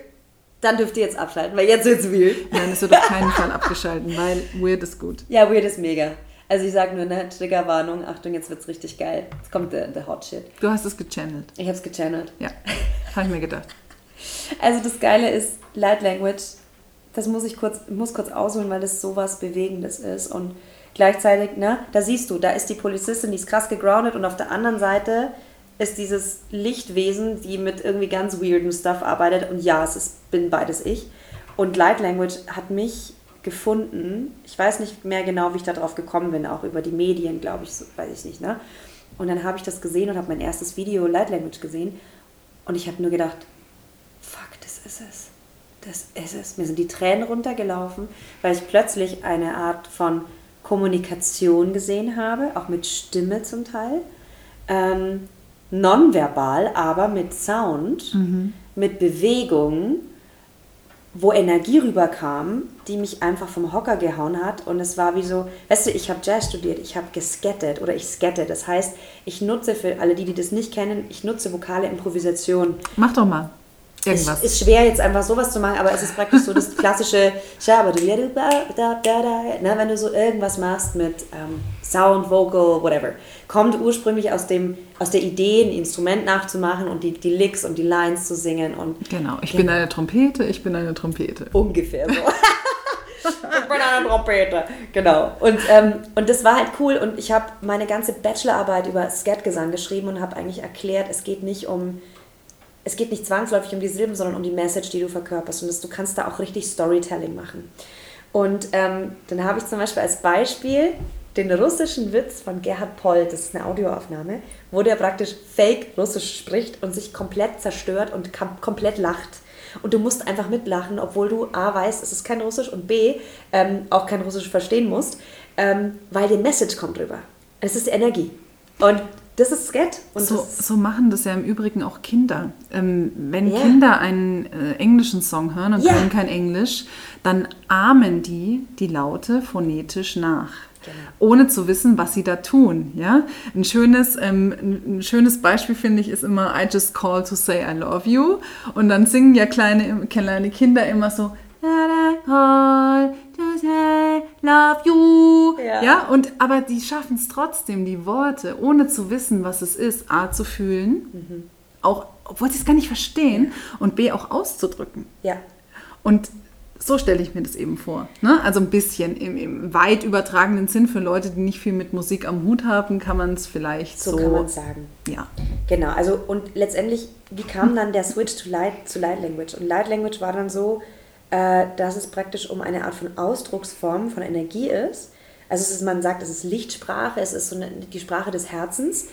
dann dürft ihr jetzt abschalten, weil jetzt wird's weird. Nein, es wird auf keinen Fall abgeschalten, weil weird ist gut. Ja, weird ist mega. Also ich sage nur eine Triggerwarnung, Achtung, jetzt wird's richtig geil. Jetzt kommt der, der Hot Shit. Du hast es gechannelt. Ich hab's gechannelt. Ja, habe ich mir gedacht. Also das Geile ist, Light Language, das muss ich kurz, muss kurz ausholen, weil das sowas Bewegendes ist. Und gleichzeitig, ne, da siehst du, da ist die Polizistin, die ist krass gegroundet und auf der anderen Seite ist dieses Lichtwesen, die mit irgendwie ganz weirdem Stuff arbeitet. Und ja, es ist, bin beides ich. Und Light Language hat mich gefunden. Ich weiß nicht mehr genau, wie ich da drauf gekommen bin, auch über die Medien, glaube ich, weiß ich nicht, ne? Und dann habe ich das gesehen und habe mein erstes Video Light Language gesehen. Und ich habe nur gedacht, fuck, das ist es. Das ist es. Mir sind die Tränen runtergelaufen, weil ich plötzlich eine Art von Kommunikation gesehen habe, auch mit Stimme zum Teil. Ähm, nonverbal, aber mit Sound, mit Bewegung, wo Energie rüberkam, die mich einfach vom Hocker gehauen hat. Und es war wie so, weißt du, ich habe Jazz studiert, ich habe geskettet oder ich skette. Das heißt, ich nutze für alle die, die das nicht kennen, ich nutze vokale Improvisation. Mach doch mal irgendwas. Es ist schwer jetzt einfach sowas zu machen, aber es ist praktisch so das klassische (laughs) ne, wenn du so irgendwas machst mit ähm, Sound, Vocal, whatever. Kommt ursprünglich aus, dem, aus der Idee, ein Instrument nachzumachen und die, die Licks und die Lines zu singen und genau, ich bin eine Trompete, ich bin eine Trompete. ungefähr so. (laughs) ich bin eine Trompete. Genau. Und, ähm, und das war halt cool. Und ich habe meine ganze Bachelorarbeit über Scatgesang geschrieben und habe eigentlich erklärt, es geht nicht um, es geht nicht zwangsläufig um die Silben, sondern um die Message, die du verkörperst. Und das, du kannst da auch richtig Storytelling machen. Und ähm, dann habe ich zum Beispiel als Beispiel den russischen Witz von Gerhard Poll, das ist eine Audioaufnahme, wo der praktisch fake Russisch spricht und sich komplett zerstört und komplett lacht. Und du musst einfach mitlachen, obwohl du A weißt, es ist kein Russisch und B ähm, auch kein Russisch verstehen musst, ähm, weil die Message kommt rüber. Es ist Energie. Und das ist Skat. So, so, machen das ja im Übrigen auch Kinder. Ähm, wenn yeah. Kinder einen äh, englischen Song hören und yeah. können kein Englisch, dann ahmen die die Laute phonetisch nach. Genau. Ohne zu wissen, was sie da tun. Ja? Ein, schönes, ähm, ein schönes Beispiel, finde ich, ist immer I just call to say I love you. Und dann singen ja kleine, kleine Kinder immer so I call say love you. Ja, ja und, aber die schaffen es trotzdem, die Worte, ohne zu wissen, was es ist, A, zu fühlen, mhm. auch, obwohl sie es gar nicht verstehen, und B, auch auszudrücken. Ja. Und so stelle ich mir das eben vor. Ne? Also ein bisschen im, im, weit übertragenen Sinn für Leute, die nicht viel mit Musik am Hut haben, kann man es vielleicht so. So kann man sagen. Ja. Genau, also und letztendlich, wie kam dann der Switch zu Light, zu Light Language? Und Light Language war dann so, äh, dass es praktisch um eine Art von Ausdrucksform von Energie ist. Also ist, man sagt, es ist Lichtsprache, es ist so eine, die Sprache des Herzens.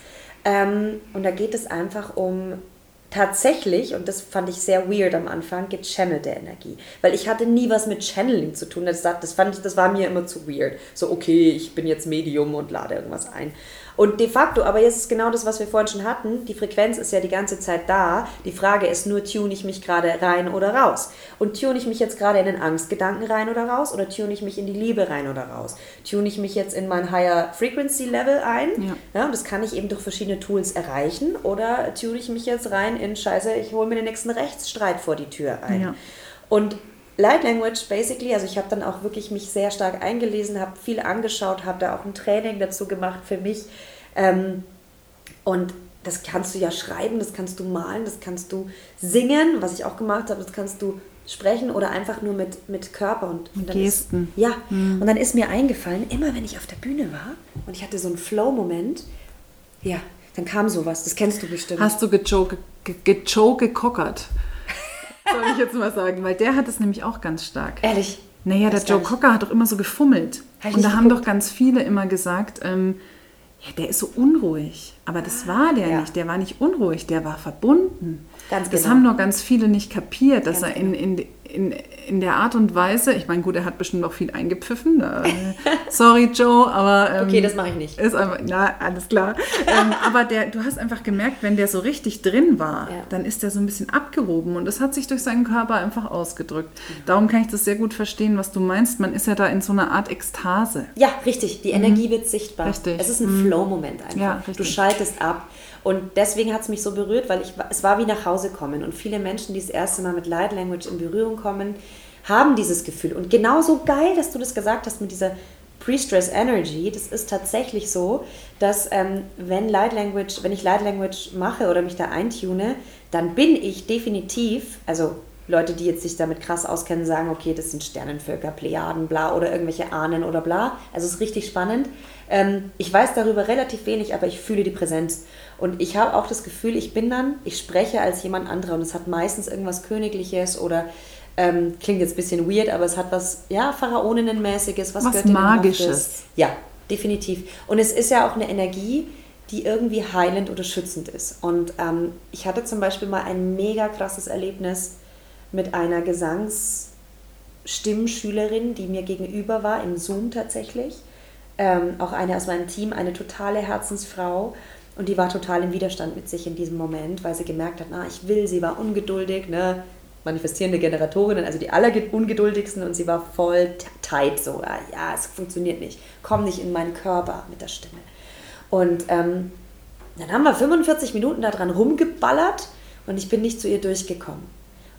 Ähm, und da geht es einfach um tatsächlich, und das fand ich sehr weird am Anfang, gechannelte Energie. Weil ich hatte nie was mit Channeling zu tun. Das, das, fand ich, das war mir immer zu weird. So, okay, ich bin jetzt Medium und lade irgendwas ein. Und de facto, aber jetzt ist genau das, was wir vorhin schon hatten, die Frequenz ist ja die ganze Zeit da. Die Frage ist nur, tune ich mich gerade rein oder raus? Und tune ich mich jetzt gerade in den Angstgedanken rein oder raus? Oder tune ich mich in die Liebe rein oder raus? Tune ich mich jetzt in mein Higher Frequency Level ein? Ja. ja das kann ich eben durch verschiedene Tools erreichen. Oder tune ich mich jetzt rein in Scheiße, ich hole mir den nächsten Rechtsstreit vor die Tür ein. Ja. Und Light Language, basically, also ich habe dann auch wirklich mich sehr stark eingelesen, habe viel angeschaut, habe da auch ein Training dazu gemacht für mich. Ähm, und das kannst du ja schreiben, das kannst du malen, das kannst du singen, was ich auch gemacht habe, das kannst du sprechen oder einfach nur mit, mit Körper und, und Gesten. Ist, ja, mhm. und dann ist mir eingefallen, immer wenn ich auf der Bühne war und ich hatte so einen Flow-Moment, ja, dann kam sowas, das kennst du bestimmt. Hast du gejoke, gekockert? Soll ich jetzt mal sagen, weil der hat es nämlich auch ganz stark. Ehrlich? Naja, der Joe Cocker hat doch immer so gefummelt. Und da haben doch ganz viele immer gesagt, ähm, ja, der ist so unruhig. Aber das war der ja. nicht. Der war nicht unruhig, der war verbunden. Ganz das genau. haben nur ganz viele nicht kapiert, dass ganz er in, genau. in, in, in der Art und Weise, ich meine, gut, er hat bestimmt noch viel eingepfiffen. Äh, (laughs) sorry, Joe, aber. Ähm, okay, das mache ich nicht. Ist einfach, na, alles klar. ähm, (laughs) aber der, du hast einfach gemerkt, wenn der so richtig drin war, ja. dann ist der so ein bisschen abgehoben und das hat sich durch seinen Körper einfach ausgedrückt. Mhm. Darum kann ich das sehr gut verstehen, was du meinst. Man ist ja da in so einer Art Ekstase. Ja, richtig. Die Energie mhm. wird sichtbar. Richtig. Es ist ein mhm. Flow-Moment einfach. Ja, du schaltest ab. Und deswegen hat es mich so berührt, weil ich, es war wie nach Hause kommen. Und viele Menschen, die das erste Mal mit Light Language in Berührung kommen, haben dieses Gefühl. Und genauso geil, dass du das gesagt hast mit dieser Pre-Stress Energy, das ist tatsächlich so, dass ähm, wenn Light Language, wenn ich Light Language mache oder mich da eintune, dann bin ich definitiv, also Leute, die jetzt sich damit krass auskennen, sagen, okay, das sind Sternenvölker, Plejaden, bla oder irgendwelche Ahnen oder bla. Also es ist richtig spannend. Ähm, ich weiß darüber relativ wenig, aber ich fühle die Präsenz. Und ich habe auch das Gefühl, ich bin dann, ich spreche als jemand anderer und es hat meistens irgendwas Königliches oder ähm, klingt jetzt ein bisschen weird, aber es hat was, ja, Pharaoninnenmäßiges, was, was Magisches. Ja, definitiv. Und es ist ja auch eine Energie, die irgendwie heilend oder schützend ist. Und ähm, ich hatte zum Beispiel mal ein mega krasses Erlebnis mit einer Gesangsstimmschülerin, die mir gegenüber war, im Zoom tatsächlich. Ähm, auch eine aus meinem Team, eine totale Herzensfrau. Und die war total im Widerstand mit sich in diesem Moment, weil sie gemerkt hat, na, ich will, sie war ungeduldig, ne? Manifestierende Generatorinnen, also die allerungeduldigsten und sie war voll tight, so, ja, es funktioniert nicht, komm nicht in meinen Körper mit der Stimme. Und ähm, dann haben wir 45 Minuten daran rumgeballert und ich bin nicht zu ihr durchgekommen.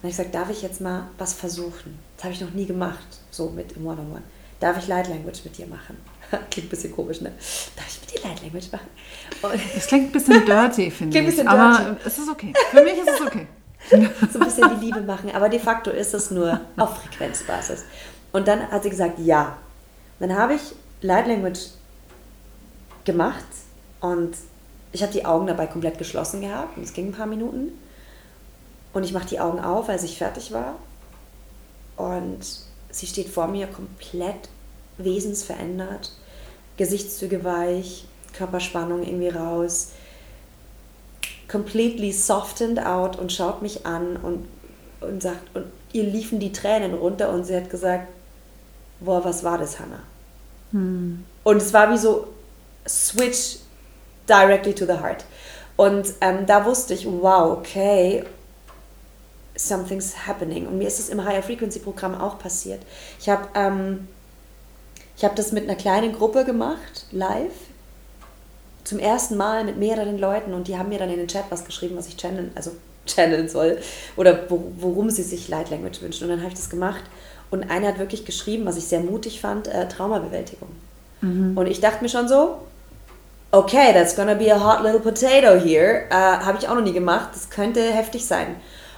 Und ich gesagt, darf ich jetzt mal was versuchen? Das habe ich noch nie gemacht, so mit im One-on-One. -on -One. Darf ich Light Language mit dir machen? (laughs) Klingt ein bisschen komisch, ne? Darf ich mit dir Light Language machen? Es klingt ein (laughs) bisschen dirty, finde ich. Bisschen aber es ist okay. Für mich ist es okay. (laughs) so ein bisschen die Liebe machen. Aber de facto ist es nur auf Frequenzbasis. Und dann hat sie gesagt, ja. Dann habe ich Light Language gemacht und ich habe die Augen dabei komplett geschlossen gehabt und es ging ein paar Minuten. Und ich mache die Augen auf, als ich fertig war. Und sie steht vor mir komplett wesensverändert. Gesichtszüge weich, Körperspannung irgendwie raus completely softened out und schaut mich an und, und sagt, und ihr liefen die Tränen runter und sie hat gesagt, boah, was war das, Hannah? Hm. Und es war wie so, switch directly to the heart. Und ähm, da wusste ich, wow, okay, something's happening. Und mir ist es im Higher Frequency Programm auch passiert. Ich habe ähm, hab das mit einer kleinen Gruppe gemacht, live. Zum ersten Mal mit mehreren Leuten und die haben mir dann in den Chat was geschrieben, was ich channeln, also (laughs) channeln soll oder worum sie sich Light Language wünschen. Und dann habe ich das gemacht und einer hat wirklich geschrieben, was ich sehr mutig fand, äh, Traumabewältigung. Mhm. Und ich dachte mir schon so, okay, that's gonna be a hot little potato here. Äh, habe ich auch noch nie gemacht. Das könnte heftig sein.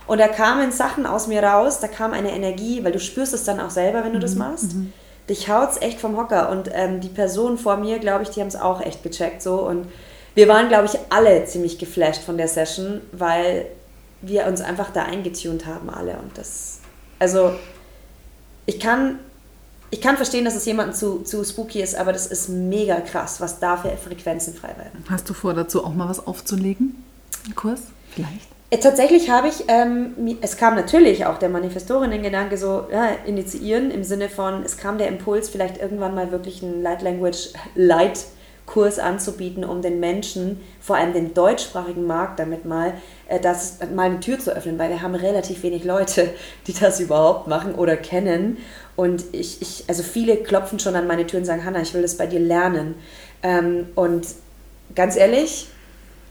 Und da kamen Sachen aus mir raus, da kam eine Energie, weil du spürst es dann auch selber, wenn du mhm. das machst. Mhm. Dich haut's echt vom Hocker. Und ähm, die Personen vor mir, glaube ich, die haben es auch echt gecheckt so. Und wir waren, glaube ich, alle ziemlich geflasht von der Session, weil wir uns einfach da eingetunt haben, alle. Und das, also ich kann, ich kann verstehen, dass es jemandem zu, zu spooky ist, aber das ist mega krass, was da für Frequenzen frei werden. Hast du vor, dazu auch mal was aufzulegen? Ein Kurs? Vielleicht? Äh, tatsächlich habe ich, ähm, es kam natürlich auch der Manifestorinnen-Gedanke so, ja, initiieren im Sinne von, es kam der Impuls, vielleicht irgendwann mal wirklich ein Light Language Light Kurs anzubieten, um den Menschen, vor allem den deutschsprachigen Markt, damit mal, äh, das, mal eine Tür zu öffnen, weil wir haben relativ wenig Leute, die das überhaupt machen oder kennen. Und ich, ich also viele klopfen schon an meine Tür und sagen, Hanna, ich will das bei dir lernen. Ähm, und ganz ehrlich,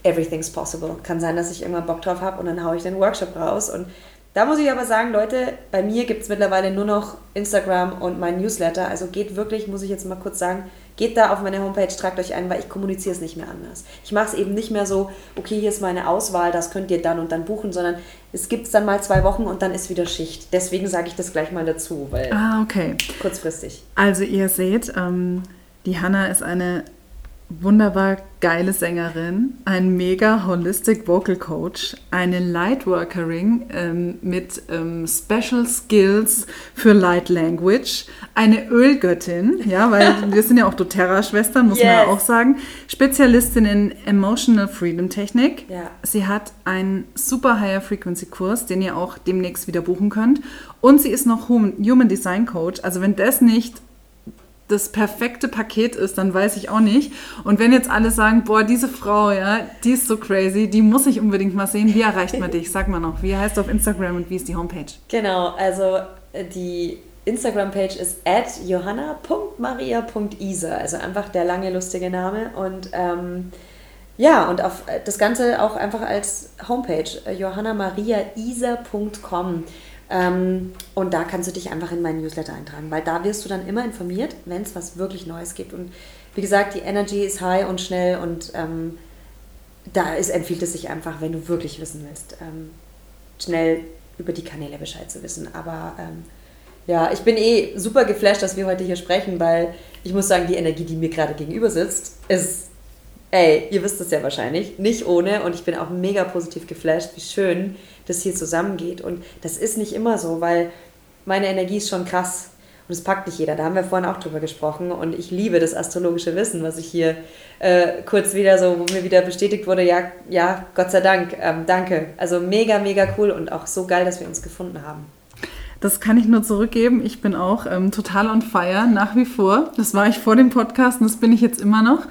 everything's possible. Kann sein, dass ich irgendwann Bock drauf habe und dann haue ich den Workshop raus. Und da muss ich aber sagen, Leute, bei mir gibt es mittlerweile nur noch Instagram und mein Newsletter. Also geht wirklich, muss ich jetzt mal kurz sagen, geht da auf meine Homepage, tragt euch ein, weil ich kommuniziere es nicht mehr anders. Ich mache es eben nicht mehr so, okay, hier ist meine Auswahl, das könnt ihr dann und dann buchen, sondern es gibt es dann mal zwei Wochen und dann ist wieder Schicht. Deswegen sage ich das gleich mal dazu, weil ah, okay. kurzfristig. Also ihr seht, ähm, die Hanna ist eine wunderbar geile Sängerin, ein mega holistic Vocal Coach, eine Lightworkerin ähm, mit ähm, Special Skills für Light Language, eine Ölgöttin, ja, weil (laughs) wir sind ja auch doTERRA-Schwestern, muss yes. man ja auch sagen, Spezialistin in Emotional Freedom Technik. Ja. Sie hat einen super Higher Frequency Kurs, den ihr auch demnächst wieder buchen könnt. Und sie ist noch Human Design Coach. Also wenn das nicht das perfekte Paket ist, dann weiß ich auch nicht. Und wenn jetzt alle sagen, boah, diese Frau, ja, die ist so crazy, die muss ich unbedingt mal sehen, wie erreicht man dich? Sag mal noch, wie heißt du auf Instagram und wie ist die Homepage? Genau, also äh, die Instagram-Page ist at johanna.maria.isa, also einfach der lange lustige Name und ähm, ja, und auf äh, das Ganze auch einfach als Homepage, äh, johannamariaisa.com. Ähm, und da kannst du dich einfach in meinen Newsletter eintragen, weil da wirst du dann immer informiert, wenn es was wirklich Neues gibt. Und wie gesagt, die Energy ist high und schnell und ähm, da ist, empfiehlt es sich einfach, wenn du wirklich wissen willst, ähm, schnell über die Kanäle Bescheid zu wissen. Aber ähm, ja, ich bin eh super geflasht, dass wir heute hier sprechen, weil ich muss sagen, die Energie, die mir gerade gegenüber sitzt, ist, ey, ihr wisst es ja wahrscheinlich, nicht ohne. Und ich bin auch mega positiv geflasht, wie schön das hier zusammengeht. Und das ist nicht immer so, weil meine Energie ist schon krass. Und es packt nicht jeder. Da haben wir vorhin auch drüber gesprochen. Und ich liebe das astrologische Wissen, was ich hier äh, kurz wieder so, wo mir wieder bestätigt wurde, ja, ja, Gott sei Dank, ähm, danke. Also mega, mega cool und auch so geil, dass wir uns gefunden haben. Das kann ich nur zurückgeben. Ich bin auch ähm, total on fire, nach wie vor. Das war ich vor dem Podcast und das bin ich jetzt immer noch.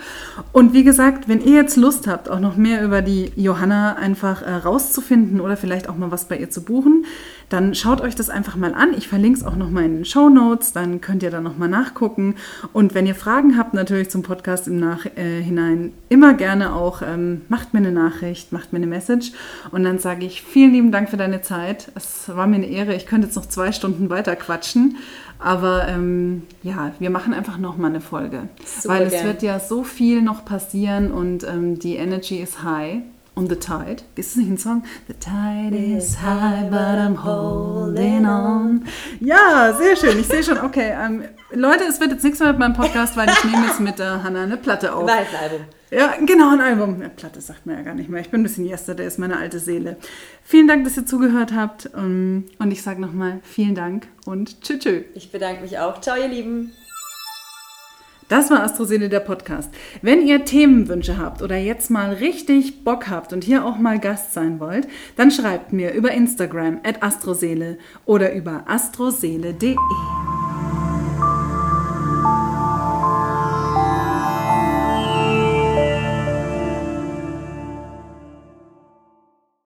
Und wie gesagt, wenn ihr jetzt Lust habt, auch noch mehr über die Johanna einfach äh, rauszufinden oder vielleicht auch mal was bei ihr zu buchen, dann schaut euch das einfach mal an. Ich verlinke es auch noch mal in den Show Notes, dann könnt ihr da noch mal nachgucken. Und wenn ihr Fragen habt, natürlich zum Podcast im Nachhinein, äh, immer gerne auch, ähm, macht mir eine Nachricht, macht mir eine Message. Und dann sage ich vielen lieben Dank für deine Zeit. Es war mir eine Ehre. Ich könnte jetzt noch zwei Stunden weiter quatschen. Aber ähm, ja, wir machen einfach noch mal eine Folge. Super weil es gern. wird ja so viel noch passieren und ähm, die Energy ist high on the tide. Ist das nicht ein Song? The tide is high, but I'm holding on. Ja, sehr schön. Ich sehe schon, okay. Ähm, Leute, es wird jetzt nichts mehr mit meinem Podcast, weil ich nehme jetzt mit der Hanna eine Platte auf. Ein Album. Ja, genau, ein Album. Ja, Platte sagt mir ja gar nicht mehr. Ich bin ein bisschen Yesterday, ist meine alte Seele. Vielen Dank, dass ihr zugehört habt. Ähm, und ich sage nochmal vielen Dank und tschüss. Ich bedanke mich auch. Ciao, ihr Lieben. Das war Astroseele der Podcast. Wenn ihr Themenwünsche habt oder jetzt mal richtig Bock habt und hier auch mal Gast sein wollt, dann schreibt mir über Instagram at astroseele oder über astroseele.de.